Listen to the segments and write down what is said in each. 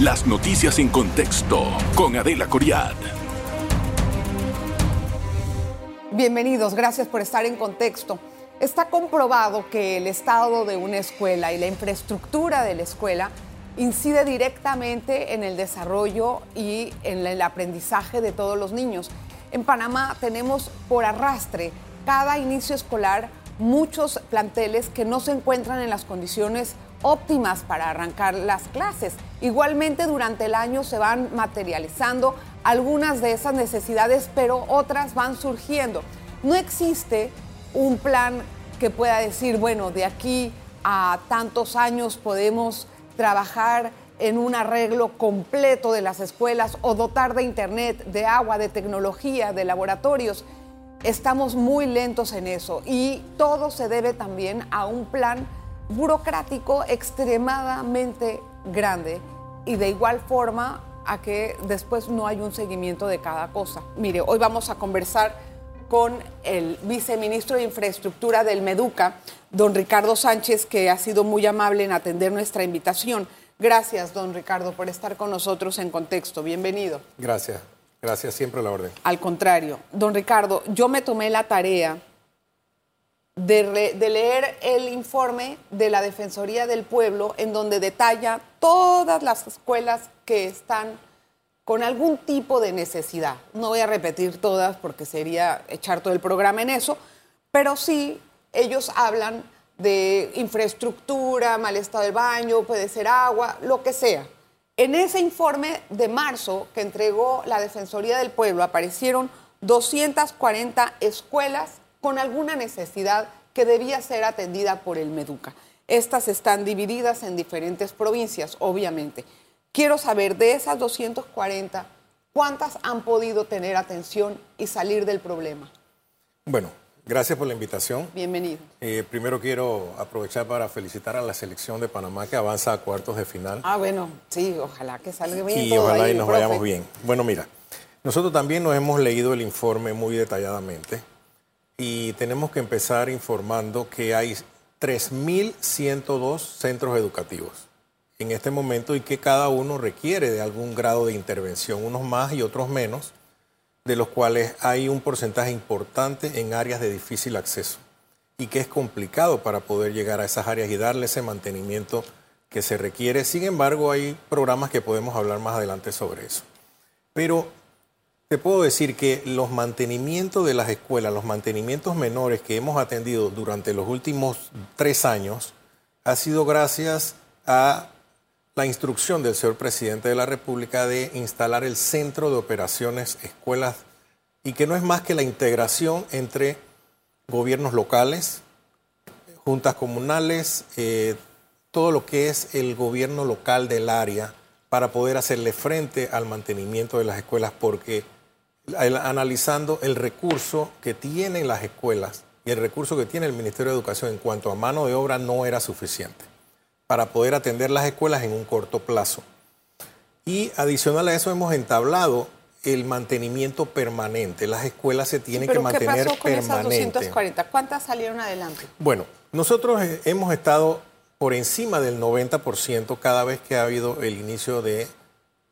Las noticias en contexto con Adela Coriad. Bienvenidos, gracias por estar en contexto. Está comprobado que el estado de una escuela y la infraestructura de la escuela incide directamente en el desarrollo y en el aprendizaje de todos los niños. En Panamá tenemos por arrastre cada inicio escolar muchos planteles que no se encuentran en las condiciones óptimas para arrancar las clases. Igualmente durante el año se van materializando algunas de esas necesidades, pero otras van surgiendo. No existe un plan que pueda decir, bueno, de aquí a tantos años podemos trabajar en un arreglo completo de las escuelas o dotar de internet, de agua, de tecnología, de laboratorios. Estamos muy lentos en eso y todo se debe también a un plan burocrático extremadamente grande y de igual forma a que después no hay un seguimiento de cada cosa. Mire, hoy vamos a conversar con el viceministro de Infraestructura del Meduca, don Ricardo Sánchez, que ha sido muy amable en atender nuestra invitación. Gracias, don Ricardo, por estar con nosotros en contexto. Bienvenido. Gracias, gracias, siempre a la orden. Al contrario, don Ricardo, yo me tomé la tarea de, leer el informe de la Defensoría del Pueblo en donde detalla todas las escuelas que están con algún tipo de necesidad. No voy a repetir todas porque sería echar todo el programa en eso, pero sí ellos hablan de infraestructura, mal estado del baño, puede ser agua, lo que sea. En ese informe de marzo que entregó la Defensoría del Pueblo aparecieron 240 escuelas con alguna necesidad que debía ser atendida por el Meduca. Estas están divididas en diferentes provincias, obviamente. Quiero saber de esas 240, ¿cuántas han podido tener atención y salir del problema? Bueno, gracias por la invitación. Bienvenido. Eh, primero quiero aprovechar para felicitar a la selección de Panamá que avanza a cuartos de final. Ah, bueno, sí, ojalá que salga bien. Y ojalá y nos vayamos bien. Bueno, mira, nosotros también nos hemos leído el informe muy detalladamente y tenemos que empezar informando que hay 3.102 centros educativos en este momento y que cada uno requiere de algún grado de intervención, unos más y otros menos, de los cuales hay un porcentaje importante en áreas de difícil acceso y que es complicado para poder llegar a esas áreas y darle ese mantenimiento que se requiere. Sin embargo, hay programas que podemos hablar más adelante sobre eso. Pero te puedo decir que los mantenimientos de las escuelas, los mantenimientos menores que hemos atendido durante los últimos tres años, ha sido gracias a la instrucción del señor presidente de la República de instalar el Centro de Operaciones Escuelas y que no es más que la integración entre gobiernos locales, juntas comunales, eh, todo lo que es el gobierno local del área para poder hacerle frente al mantenimiento de las escuelas porque analizando el recurso que tienen las escuelas y el recurso que tiene el Ministerio de Educación en cuanto a mano de obra no era suficiente para poder atender las escuelas en un corto plazo. Y adicional a eso hemos entablado el mantenimiento permanente. Las escuelas se tienen que mantener ¿qué pasó con Esas 240? ¿Cuántas salieron adelante? Bueno, nosotros hemos estado por encima del 90% cada vez que ha habido el inicio de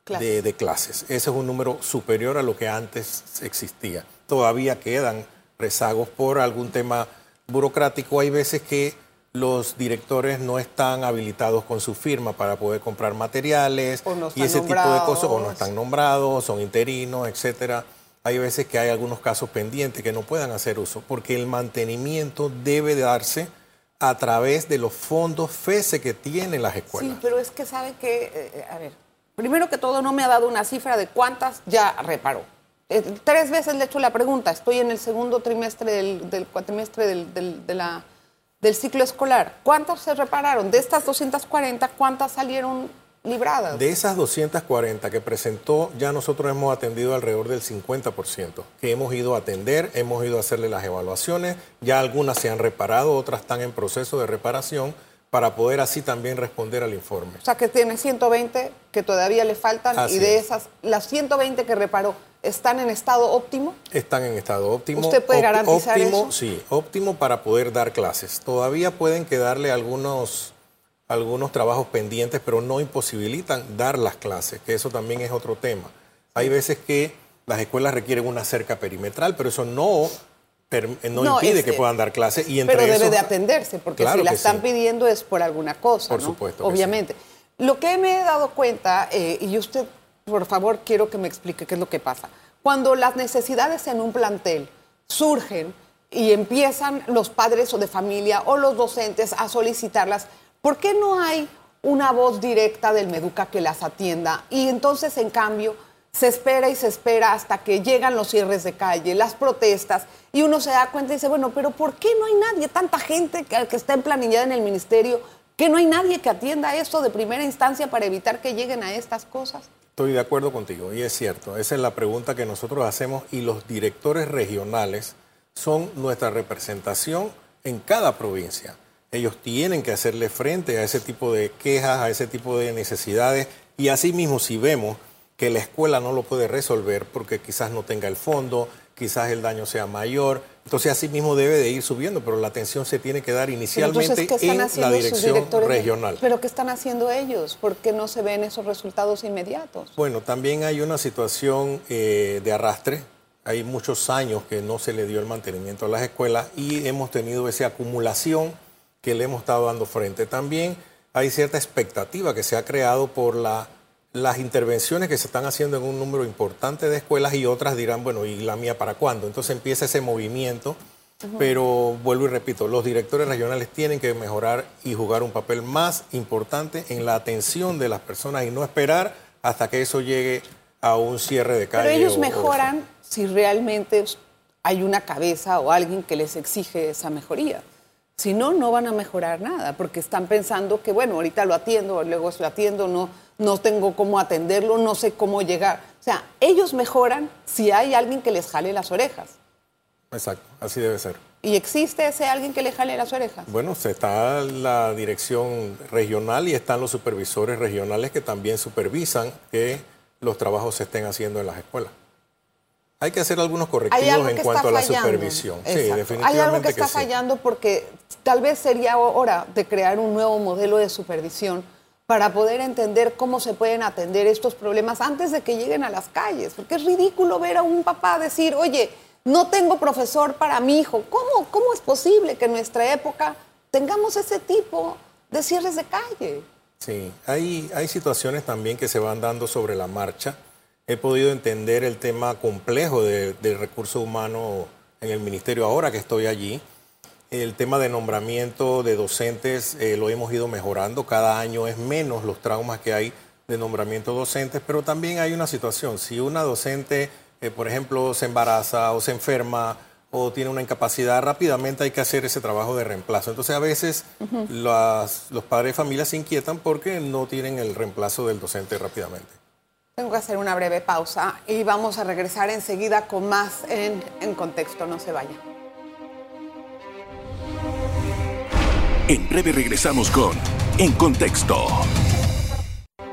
de, clases. Ese es un número superior a lo que antes existía. Todavía quedan rezagos por algún tema burocrático. Hay veces que los directores no están habilitados con su firma para poder comprar materiales y ese tipo de cosas, o no están nombrados, son interinos, etcétera. Hay veces que hay algunos casos pendientes que no puedan hacer uso, porque el mantenimiento debe darse a través de los fondos FESE que tienen las escuelas. Sí, pero es que sabe que, eh, a ver, Primero que todo, no me ha dado una cifra de cuántas ya reparó. Eh, tres veces le he hecho la pregunta. Estoy en el segundo trimestre del, cuatrimestre del, del ciclo escolar. ¿Cuántas se repararon? De estas 240, ¿cuántas salieron libradas? De esas 240 que presentó, ya nosotros hemos atendido alrededor del 50%, que hemos ido a atender, hemos ido a hacerle las evaluaciones, ya algunas se han reparado, otras están en proceso de reparación para poder así también responder al informe. O sea que tiene 120 que todavía le faltan y de esas, las 120 que reparó, ¿están en estado óptimo? Están en estado óptimo. ¿Usted puede garantizar óptimo, Sí, óptimo para poder dar clases. Todavía pueden quedarle algunos algunos trabajos pendientes, pero no imposibilitan dar las clases, que eso también es otro tema. Hay veces que las escuelas requieren una cerca perimetral, pero eso no, no, impide que, puedan dar clases. Y pero debe de atenderse, porque si la están pidiendo es por alguna cosa. Por supuesto. Obviamente. Lo que me he dado cuenta, eh, y usted, por favor, quiero que me explique qué es lo que pasa. Cuando las necesidades en un plantel surgen y empiezan los padres o de familia o los docentes a solicitarlas, ¿por qué no hay una voz directa del Meduca que las atienda? Y entonces, en cambio, se espera y se espera hasta que llegan los cierres de calle, las protestas, y uno se da cuenta y dice, bueno, pero ¿por qué no hay nadie, tanta gente que, que está planillada en el ministerio, que no hay nadie que atienda esto de primera instancia para evitar que lleguen a estas cosas? Estoy de acuerdo contigo, y es cierto, esa es la pregunta que nosotros hacemos y los directores regionales son nuestra representación en cada provincia. Ellos tienen que hacerle frente a ese tipo de quejas, a ese tipo de necesidades, y asimismo si vemos que la escuela no lo puede resolver porque quizás no tenga el fondo, quizás el daño sea mayor. Entonces, así mismo debe de ir subiendo, pero la atención se tiene que dar inicialmente en la dirección regional. ¿Pero qué están haciendo ellos? ¿Por qué no se ven esos resultados inmediatos? Bueno, también hay una situación eh, de arrastre. Hay muchos años que no se le dio el mantenimiento a las escuelas y hemos tenido esa acumulación que le hemos estado dando frente. También hay cierta expectativa que se ha creado por la las intervenciones que se están haciendo en un número importante de escuelas y otras dirán, bueno, ¿y la mía para cuándo? Entonces empieza ese movimiento, pero vuelvo y repito, los directores regionales tienen que mejorar y jugar un papel más importante en la atención de las personas y no esperar hasta que eso llegue a un cierre de calle. Pero ellos mejoran si realmente hay una cabeza o alguien que les exige esa mejoría. Si no, no van a mejorar nada, porque están pensando que, bueno, ahorita lo atiendo, luego lo atiendo, no, no tengo cómo atenderlo, no sé cómo llegar. O sea, ellos mejoran si hay alguien que les jale las orejas. Exacto, así debe ser. ¿Y existe ese alguien que le jale las orejas? Bueno, está la dirección regional y están los supervisores regionales que también supervisan que los trabajos se estén haciendo en las escuelas. Hay que hacer algunos correctivos en cuanto a la supervisión. Sí, definitivamente. Hay algo que, está fallando porque tal vez sería hora de crear un nuevo modelo de supervisión para poder entender cómo se pueden atender estos problemas antes de que lleguen a las calles. Porque es ridículo ver a un papá decir, oye, no tengo profesor para mi hijo. ¿Cómo, cómo es posible que en nuestra época tengamos ese tipo de cierres de calle? Sí, hay, hay situaciones también que se van dando sobre la marcha he podido entender el tema complejo del recurso humano en el ministerio ahora que estoy allí. El tema de nombramiento de docentes eh, lo hemos ido mejorando. Cada año es menos los traumas que hay de nombramiento de docentes, pero también hay una situación. Si una docente, eh, por ejemplo, se embaraza o se enferma o tiene una incapacidad, rápidamente hay que hacer ese trabajo de reemplazo. Entonces a veces los padres de familia se inquietan porque no tienen el reemplazo del docente rápidamente. Tengo que hacer una breve pausa y vamos a regresar enseguida con más en, en contexto. No se vaya. En breve regresamos con En Contexto.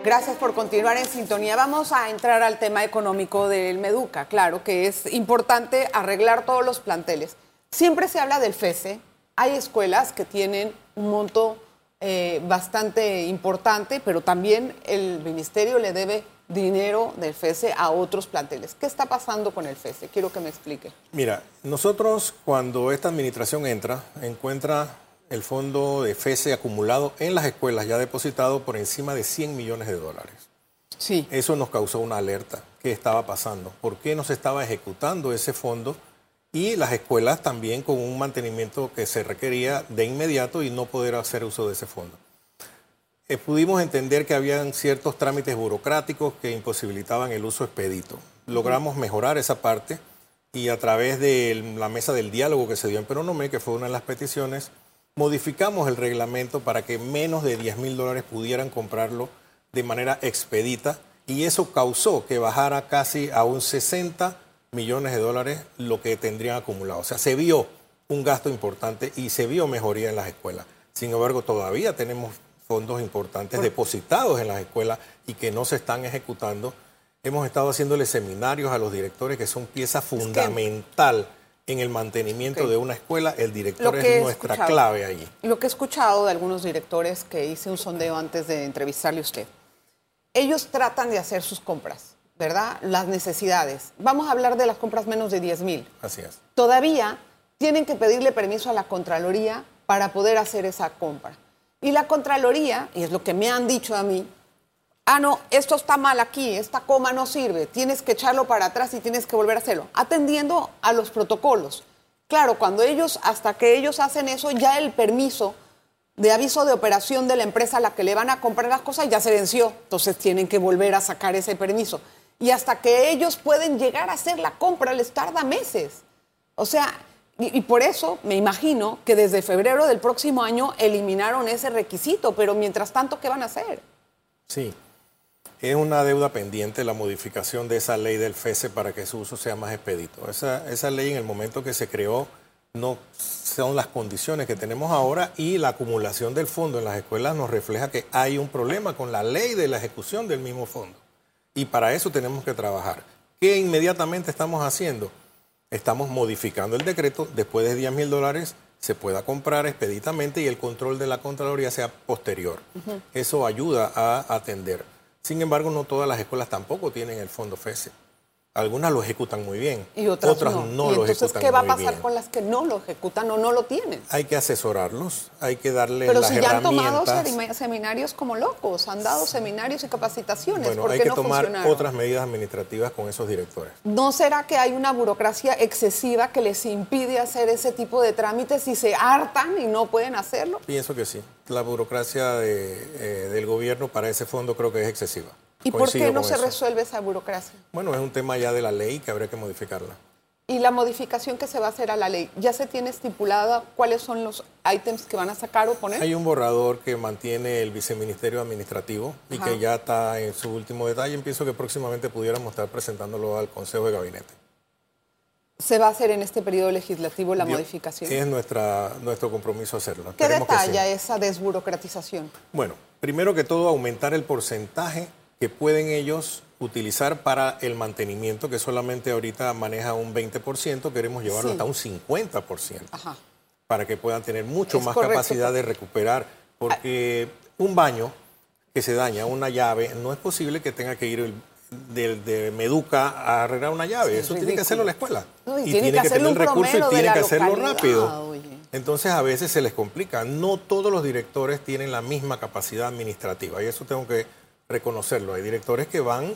Gracias por continuar en sintonía. Vamos a entrar al tema económico del Meduca. Claro que es importante arreglar todos los planteles. Siempre se habla del FESE. Hay escuelas que tienen un monto eh, bastante importante, pero también el ministerio le debe dinero del FESE a otros planteles. ¿Qué está pasando con el FESE? Quiero que me explique. Mira, nosotros cuando esta administración entra, encuentra el fondo de FESE acumulado en las escuelas ya depositado por encima de 100 millones de dólares. Sí. Eso nos causó una alerta. ¿Qué estaba pasando? ¿Por qué no se estaba ejecutando ese fondo? Y las escuelas también con un mantenimiento que se requería de inmediato y no poder hacer uso de ese fondo. Eh, pudimos entender que habían ciertos trámites burocráticos que imposibilitaban el uso expedito. Logramos mejorar esa parte y a través de la mesa del diálogo que se dio en Peronomé, que fue una de las peticiones, modificamos el reglamento para que menos de 10 mil dólares pudieran comprarlo de manera expedita y eso causó que bajara casi a un 60 millones de dólares lo que tendrían acumulado. O sea, se vio un gasto importante y se vio mejoría en las escuelas. Sin embargo, todavía tenemos fondos importantes depositados en las escuelas y que no se están ejecutando. Hemos estado haciéndole seminarios a los directores que son pieza fundamental en el mantenimiento de una escuela, el director es nuestra clave ahí. Lo que he escuchado de algunos directores que hice un sondeo antes de entrevistarle a usted, ellos tratan de hacer sus compras, ¿verdad? Las necesidades. Vamos a hablar de las compras menos de 10 mil. Así es. Todavía tienen que pedirle permiso a la Contraloría para poder hacer esa compra. Y la Contraloría, y es lo que me han dicho a mí, ah, no, esto está mal aquí, esta coma no sirve, tienes que echarlo para atrás y tienes que volver a hacerlo, atendiendo a los protocolos. Claro, cuando ellos, hasta que ellos hacen eso, ya el permiso de aviso de operación de la empresa a la que le van a comprar las cosas ya se venció, entonces tienen que volver a sacar ese permiso. Y hasta que ellos pueden llegar a hacer la compra les tarda meses. O sea, y, y, por eso me imagino que desde febrero del próximo año eliminaron ese requisito, pero mientras tanto, ¿qué van a hacer? Sí, es una deuda pendiente la modificación de esa ley del FESE para que su uso sea más expedito. Esa, esa ley en el momento que se creó no son las condiciones que tenemos ahora y la acumulación del fondo en las escuelas nos refleja que hay un problema con la ley de la ejecución del mismo fondo. Y para eso tenemos que trabajar. ¿Qué inmediatamente estamos haciendo? Estamos modificando el decreto, después de 10 mil dólares se pueda comprar expeditamente y el control de la Contraloría sea posterior. Eso ayuda a atender. Sin embargo, no todas las escuelas tampoco tienen el fondo FESE. Algunas lo ejecutan muy bien, y otras, no, no lo entonces, ¿qué va a pasar con las que no lo ejecutan o no lo tienen? Hay que asesorarlos, hay que darles Pero si ya han tomado seminarios como locos, han dado seminarios y capacitaciones, bueno, ¿por hay qué que tomar otras medidas administrativas con esos directores. ¿No será que hay una burocracia excesiva que les impide hacer ese tipo de trámites y se hartan y no pueden hacerlo? Pienso que sí. La burocracia eh, del gobierno para ese fondo creo que es excesiva. ¿Y por qué no se resuelve esa burocracia? Bueno, es un tema ya de la ley que habría que modificarla. ¿Y la modificación que se va a hacer a la ley? ¿Ya se tiene estipulada cuáles son los ítems que van a sacar o poner? Hay un borrador que mantiene el viceministerio administrativo y que ya está en su último detalle. Pienso que próximamente pudiéramos estar presentándolo al Consejo de Gabinete. ¿Se va a hacer en este periodo legislativo la modificación? Es nuestra, nuestro compromiso hacerlo. ¿Qué detalla esa desburocratización? Bueno, primero que todo, aumentar el porcentaje que pueden ellos utilizar para el mantenimiento, que solamente ahorita maneja un 20%, queremos llevarlo hasta un 50%, para que puedan tener mucho más capacidad de recuperar, porque un baño que se daña, una llave, no es posible que tenga que ir de, Meduca a arreglar una llave, eso tiene que hacerlo la escuela. y, tiene, que, tener el recurso y tiene que hacerlo rápido. Entonces a veces se les complica. No todos los directores tienen la misma capacidad administrativa y eso tengo que reconocerlo. Hay directores que van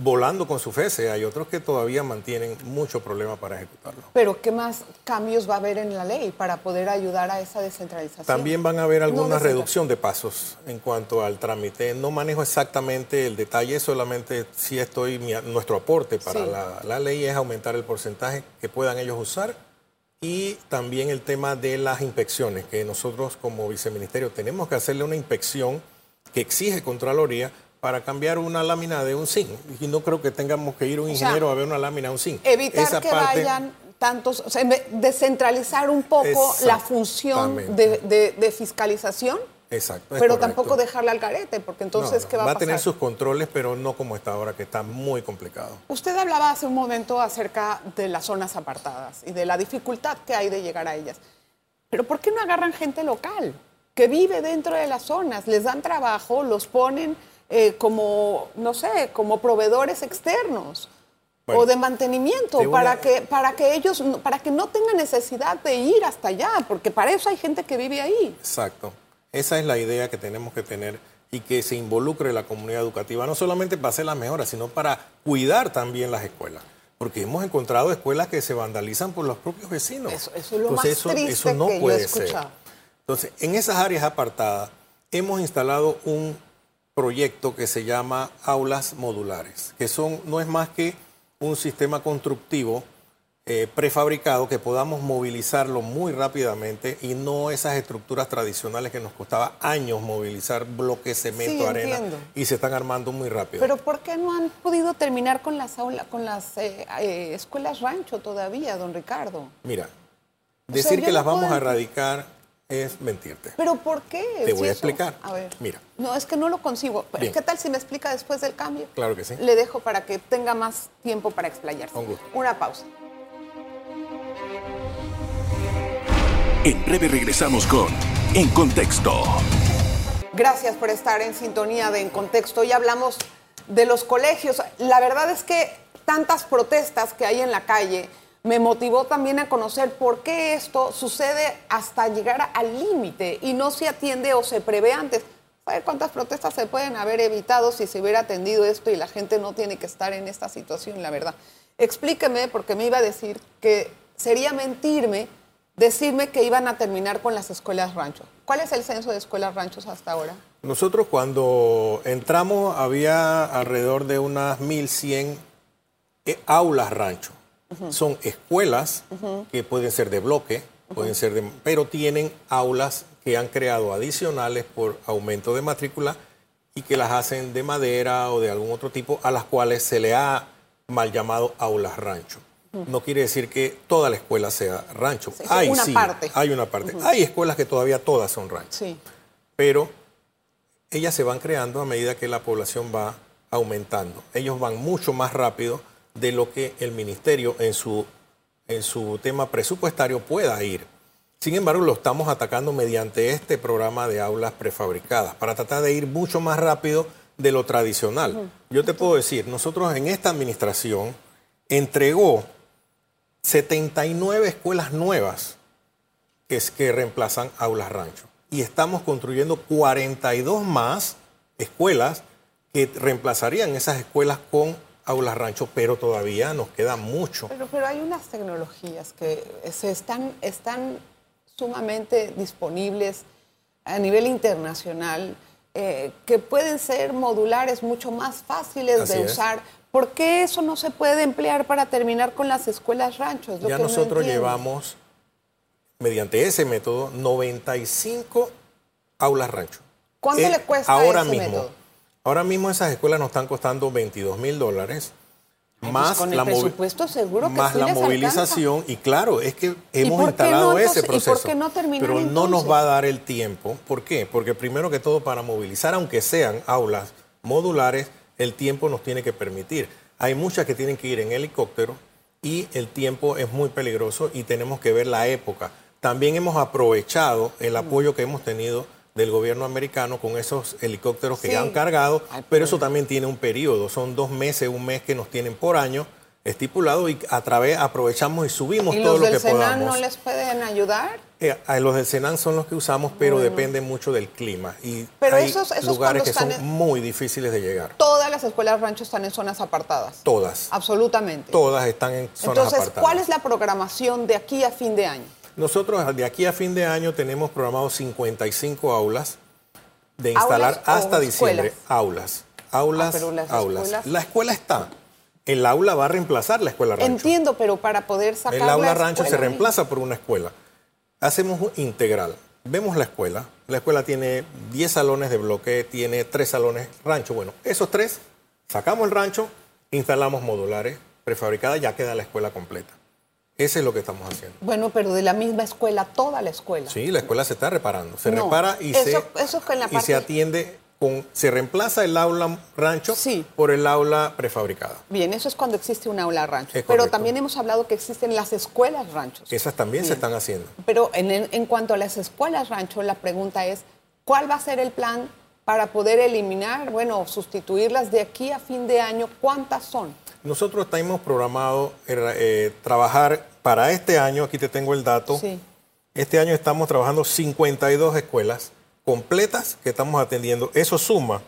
volando con su FESE, hay otros que todavía mantienen mucho problema para ejecutarlo. Pero ¿qué más cambios va a haber en la ley para poder ayudar a esa descentralización? También van a haber alguna reducción de pasos en cuanto al trámite. No manejo exactamente el detalle, solamente si estoy, nuestro aporte para la, la ley es aumentar el porcentaje que puedan ellos usar y también el tema de las inspecciones, que nosotros como viceministerio tenemos que hacerle una inspección que exige Contraloría para cambiar una lámina de un zinc. Y no creo que tengamos que ir un ingeniero a ver una lámina de un zinc. Evitar que vayan tantos, o sea, descentralizar un poco la función de, fiscalización. Exacto. Pero tampoco dejarla al garete, porque entonces, ¿qué va a pasar? Va a tener sus controles, pero no como está ahora, que está muy complicado. Usted hablaba hace un momento acerca de las zonas apartadas y de la dificultad que hay de llegar a ellas. Pero ¿por qué no agarran gente local? Que vive dentro de las zonas, les dan trabajo, los ponen eh, como, no sé, como proveedores externos. o de mantenimiento para que para que ellos para que no tengan necesidad de ir hasta allá porque para eso hay gente que vive ahí exacto esa es la idea que tenemos que tener y que se involucre la comunidad educativa no solamente para hacer las mejoras sino para cuidar también las escuelas porque hemos encontrado escuelas que se vandalizan por los propios vecinos eso, es lo más triste eso no que puede yo he escuchado. Entonces, en esas áreas apartadas hemos instalado un proyecto que se llama aulas modulares, que son no es más que un sistema constructivo eh, prefabricado que podamos movilizarlo muy rápidamente y no esas estructuras tradicionales que nos costaba años movilizar bloques, cemento, arena y se están armando muy rápido. Pero ¿por qué no han podido terminar con las aulas, con las eh, eh, escuelas rancho todavía, don Ricardo? Mira, decir que las vamos a erradicar es mentirte. ¿Pero por qué? Te voy a explicar. A ver. Mira. No, es que no lo consigo. ¿Qué tal si me explica después del cambio? Claro que sí. Le dejo para que tenga más tiempo para explayarse. Con gusto. Una pausa. En breve regresamos con En Contexto. Gracias por estar en sintonía de En Contexto. Hoy hablamos de los colegios. La verdad es que tantas protestas que hay en la calle me motivó también a conocer por qué esto sucede hasta llegar al límite y no se atiende o se prevé antes. ¿Sabe cuántas protestas se pueden haber evitado si se hubiera atendido esto y la gente no tiene que estar en esta situación, la verdad? Explíqueme, porque me iba a decir que sería mentirme decirme que iban a terminar con las escuelas rancho. ¿Cuál es el censo de escuelas ranchos hasta ahora? Nosotros cuando entramos había alrededor de unas 1.100 eh, aulas rancho. Son escuelas que pueden ser de bloque, pueden ser de, pero tienen aulas que han creado adicionales por aumento de matrícula y que las hacen de madera o de algún otro tipo, a las cuales se le ha mal llamado aulas rancho. No quiere decir que toda la escuela sea rancho. hay una parte. Hay una parte. Hay escuelas que todavía todas son rancho. Sí. Pero ellas se van creando a medida que la población va aumentando. Ellos van mucho más rápido de lo que el ministerio en su, en su tema presupuestario pueda ir. Sin embargo, lo estamos atacando mediante este programa de aulas prefabricadas para tratar de ir mucho más rápido de lo tradicional. Yo te puedo decir, nosotros en esta administración entregó 79 escuelas nuevas que, es, que reemplazan aulas rancho. Y estamos construyendo 42 más escuelas que reemplazarían esas escuelas con aulas rancho, pero todavía nos queda mucho. Pero, pero hay unas tecnologías que se están, están sumamente disponibles a nivel internacional, eh, que pueden ser modulares mucho más fáciles Así de es. usar. ¿Por qué eso no se puede emplear para terminar con las escuelas ranchos? Lo ya que nosotros llevamos, mediante ese método, 95 aulas rancho. ¿Cuánto Eh, le cuesta ahora ese mismo, método? Ahora mismo esas escuelas nos están costando 22 mil dólares. Ay, pues Más, con la, presupuesto seguro que más sí la movilización y claro, es que hemos instalado no, ese entonces? ¿Y por proceso. qué no terminar pero no nos va a dar el tiempo. ¿Por qué? Porque primero que todo para movilizar, aunque sean aulas modulares, el tiempo nos tiene que permitir. Hay muchas que tienen que ir en helicóptero y el tiempo es muy peligroso y tenemos que ver la época. También hemos aprovechado el apoyo que hemos tenido del gobierno americano con esos helicópteros que Sí. han cargado, pero eso también tiene un periodo, son dos meses, un mes que nos tienen por año estipulado y a través aprovechamos y subimos ¿Y todo los lo del que Senan podamos. no les pueden ayudar? Eh, a los del Senan son los que usamos, pero depende mucho del clima. Y Pero hay esos- esos lugares que son en- muy difíciles de llegar. Todas las escuelas ranchos están en zonas apartadas. Todas. Absolutamente. Todas están en zonas Entonces, apartadas. ¿cuál es la programación de aquí a fin de año? Nosotros de aquí a fin de año tenemos programados 55 aulas de instalar ¿Aulas o hasta diciembre. escuelas? Aulas. Aulas, Ah, las aulas. escuelas- La escuela está. El aula va a reemplazar la escuela rancho. Entiendo, pero para poder sacar El aula la rancho se reemplaza por una escuela. Hacemos un integral. Vemos la escuela. La escuela tiene 10 salones de bloque, tiene 3 salones rancho. Bueno, esos tres, sacamos el rancho, instalamos modulares prefabricadas, ya queda la escuela completa. Ese es lo que estamos haciendo. Bueno, pero de la misma escuela, toda la escuela. Sí, la escuela se está reparando. Se No, repara y, eso- se, eso es que en la y parte- se atiende con. Se reemplaza el aula rancho Sí. por el aula prefabricada. Bien, eso es cuando existe un aula rancho. Es Pero correcto. también hemos hablado que existen las escuelas ranchos. Esas también se están haciendo. Pero en, en cuanto a las escuelas rancho, la pregunta es, ¿cuál va a ser el plan para poder eliminar, bueno, sustituirlas de aquí a fin de año? ¿Cuántas son? Nosotros tenemos programado eh, eh, trabajar para este año, aquí te tengo el dato. Sí. Este año estamos trabajando 52 escuelas completas que estamos atendiendo. Eso suma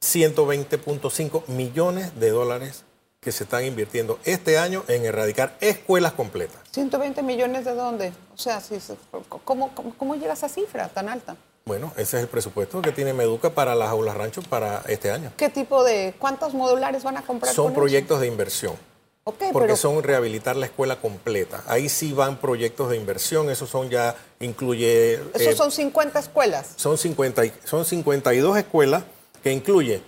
120.5 millones de dólares que se están invirtiendo este año en erradicar escuelas completas. 120 millones de dónde? O sea, si se- ¿cómo, cómo, cómo llega a esa cifra tan alta? Bueno, ese es el presupuesto que tiene Meduca para las aulas rancho para este año. ¿Qué tipo de, cuántos modulares van a comprar? Son con eso? proyectos de inversión. Ok, Porque pero son rehabilitar la escuela completa. Ahí sí van proyectos de inversión, esos son ya, incluye... esos eh, son 50 escuelas. son, 50, y- son 52 escuelas que incluye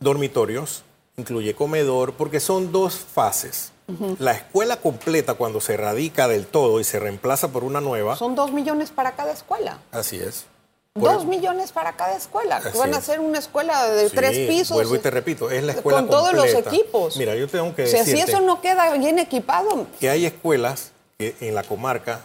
dormitorios, incluye comedor, porque son dos fases. La escuela completa cuando se erradica del todo y se reemplaza por una nueva, Son dos millones para cada escuela. así es. Por- Dos millones para cada escuela. Así Van a ser una escuela de Sí, tres pisos. Vuelvo y te repito, es la escuela Con todos los equipos. Mira, yo tengo que O sea, si eso no queda bien equipado, que hay escuelas que en la comarca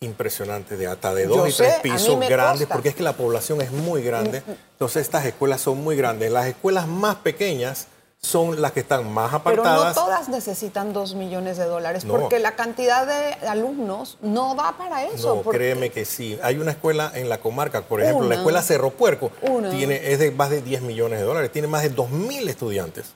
impresionantes de hasta de Yo dos y sé, tres pisos grandes, porque es que la población es muy grande. Entonces estas escuelas son muy grandes. Las escuelas más pequeñas son las que están más Pero no apartadas. todas necesitan dos millones de dólares, No. porque la cantidad de alumnos no da para eso. No, porque- créeme que sí. Hay una escuela en la comarca, por ejemplo, Una. la escuela Cerro Puerco, Una. tiene, es de más de 10 millones de dólares, tiene más de 2.000 estudiantes.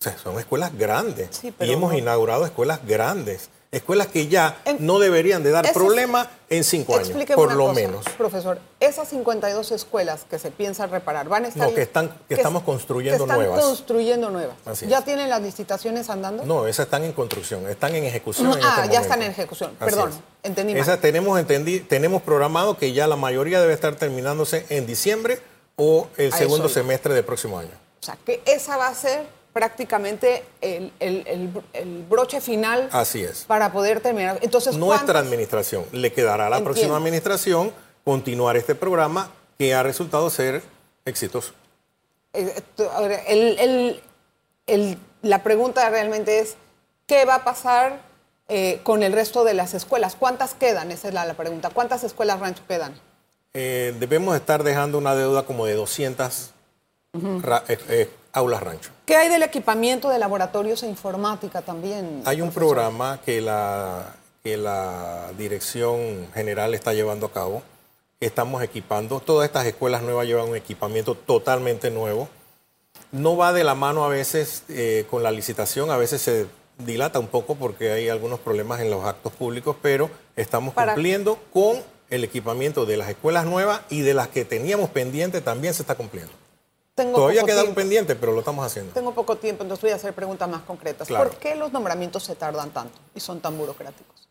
O sea, son escuelas grandes. Sí, pero y hemos no. inaugurado escuelas grandes. Escuelas que ya En- no deberían de dar Esas- problema en cinco años, por lo cosa, menos. Profesor, esas 52 escuelas que se piensan reparar van a estar. No, que están- que estamos construyendo que están nuevas. construyendo nuevas. Así es. ¿Ya tienen las licitaciones andando? No, esas están en construcción, están en ejecución. No, en ah, este ya momento. están en ejecución. Perdón, es. entendí mal. Esas tenemos, entendi- tenemos programado que ya la mayoría debe estar terminándose en diciembre o el A segundo semestre del próximo año. O sea, que esa va a ser prácticamente el, el- el- el broche final Así es. para poder terminar. Entonces, Nuestra ¿cuántas- administración le quedará a la Entiendo. próxima administración continuar este programa que ha resultado ser exitoso. Tú- ahora, el- el- el- la pregunta realmente es, ¿qué va a pasar eh, con el resto de las escuelas? ¿Cuántas quedan? Esa es la, la pregunta. ¿Cuántas escuelas rancho quedan? Eh, debemos estar dejando una deuda como de 200 ra- eh, eh, aulas rancho. ¿Qué hay del equipamiento de laboratorios e informática también? Hay un profesor? programa que la, que la Dirección General está llevando a cabo. Estamos equipando. Todas estas escuelas nuevas llevan un equipamiento totalmente nuevo. No va de la mano a veces eh, con la licitación, a veces se dilata un poco porque hay algunos problemas en los actos públicos, pero estamos Para- cumpliendo con el equipamiento de las escuelas nuevas y de las que teníamos pendiente también se está cumpliendo. Tengo Todavía queda un pendiente, pero lo estamos haciendo. Tengo poco tiempo, entonces voy a hacer preguntas más concretas. Claro. ¿Por qué los nombramientos se tardan tanto y son tan burocráticos?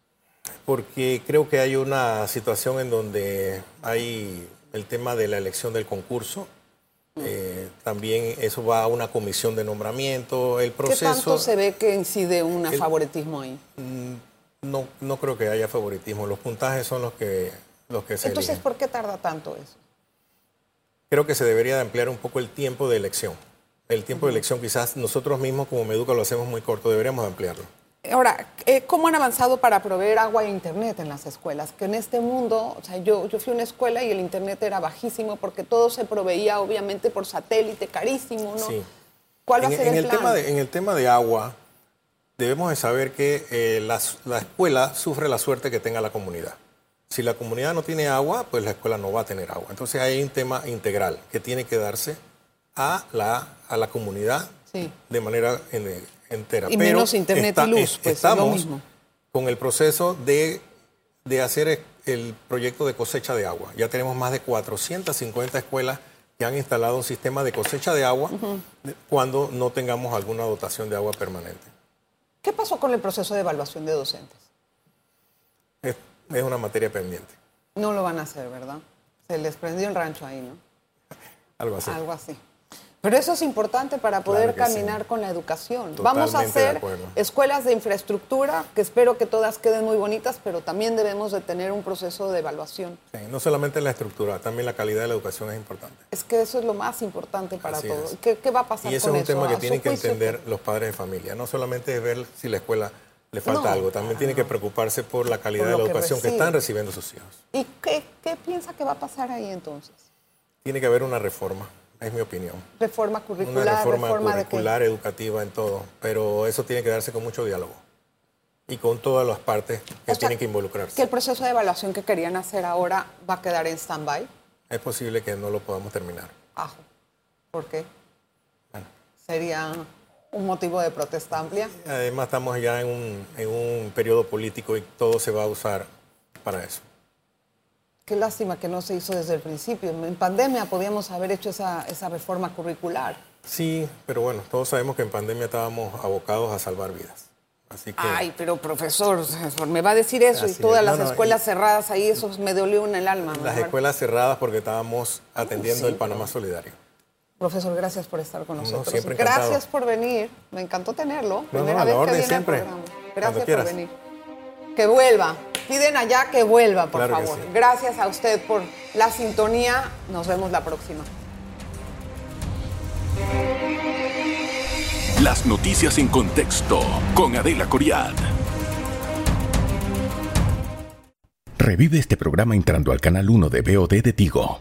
Porque creo que hay una situación en donde hay el tema de la elección del concurso. Eh, también eso va a una comisión de nombramiento. El ¿Qué tanto proceso se ve que incide un El- favoritismo ahí? no, no creo que haya favoritismo. Los puntajes son los que, los que se Entonces, eligen. ¿por qué tarda tanto eso? Creo que se debería de ampliar un poco el tiempo de elección. El tiempo de elección quizás nosotros mismos como Meduca lo hacemos muy corto, deberíamos de ampliarlo. Ahora, eh, ¿cómo han avanzado para proveer agua e internet en las escuelas? Que en este mundo, o sea, yo, yo fui a una escuela y el internet era bajísimo porque todo se proveía obviamente por satélite, carísimo, ¿no? Sí. ¿Cuál va en, a ser en el, plan? tema de, en el tema de agua, debemos de saber que eh, las- la, escuela sufre la suerte que tenga la comunidad. Si la comunidad no tiene agua, pues la escuela no va a tener agua. Entonces hay un tema integral que tiene que darse a la, a la comunidad Sí. de manera en- entera. Y menos internet y luz, es- pues, es lo estamos mismo. con el proceso de, de hacer el proyecto de cosecha de agua. Ya tenemos más de 450 escuelas que han instalado un sistema de cosecha de agua cuando no tengamos alguna dotación de agua permanente. ¿Qué pasó con el proceso de evaluación de docentes? Es, una materia pendiente, No lo van a hacer, ¿verdad? Se les prendió el rancho ahí, ¿no? algo así. Algo así. Pero eso es importante para poder Claro que sí. caminar con la educación. Vamos a de hacer escuelas de infraestructura, que espero que todas queden muy bonitas, pero también debemos de tener un proceso de evaluación. Sí, no solamente la estructura, también la calidad de la educación es importante. Es que eso es lo más importante para todos. ¿Qué, qué va a pasar Y ese con es un eso? tema que tienen que entender los padres de familia. No solamente es ver si la escuela le falta No, algo, también tiene que preocuparse por la calidad Por de la educación que están recibiendo sus hijos. ¿Y qué, qué piensa que va a pasar ahí entonces? Tiene que haber una reforma, es mi opinión. Reforma Una curricular, reforma, reforma de curricular, educativa en todo, pero eso tiene que darse con mucho diálogo y con todas las partes que O sea, tienen que involucrarse. Que el proceso de evaluación que querían hacer ahora va a quedar en stand-by. Es posible que no lo podamos terminar. Ajo. ¿Por qué? Bueno, Sería un motivo de protesta amplia. además estamos ya en un, en un periodo político y todo se va a usar para eso. Qué lástima que no se hizo desde el principio. En pandemia podíamos haber hecho esa, esa reforma curricular. Sí, pero bueno, todos sabemos que en pandemia estábamos abocados a salvar vidas. Así que Ay, pero profesor, me va a decir eso y todas es. las No, escuelas y- cerradas ahí, eso me dolió en el alma. las escuelas cerradas porque estábamos atendiendo Sí, el Panamá Solidario. Profesor, gracias por estar con No, nosotros. siempre encantado. gracias por venir. Me encantó tenerlo. no, Primera vez que viene al siempre. programa. Cuando Gracias por venir. Que vuelva. Piden allá que vuelva, por Claro favor. sí. Gracias a usted por la sintonía. Nos vemos la próxima. Las noticias en contexto con Adela Coriad. Revive este programa entrando al canal 1 de BOD de Tigo.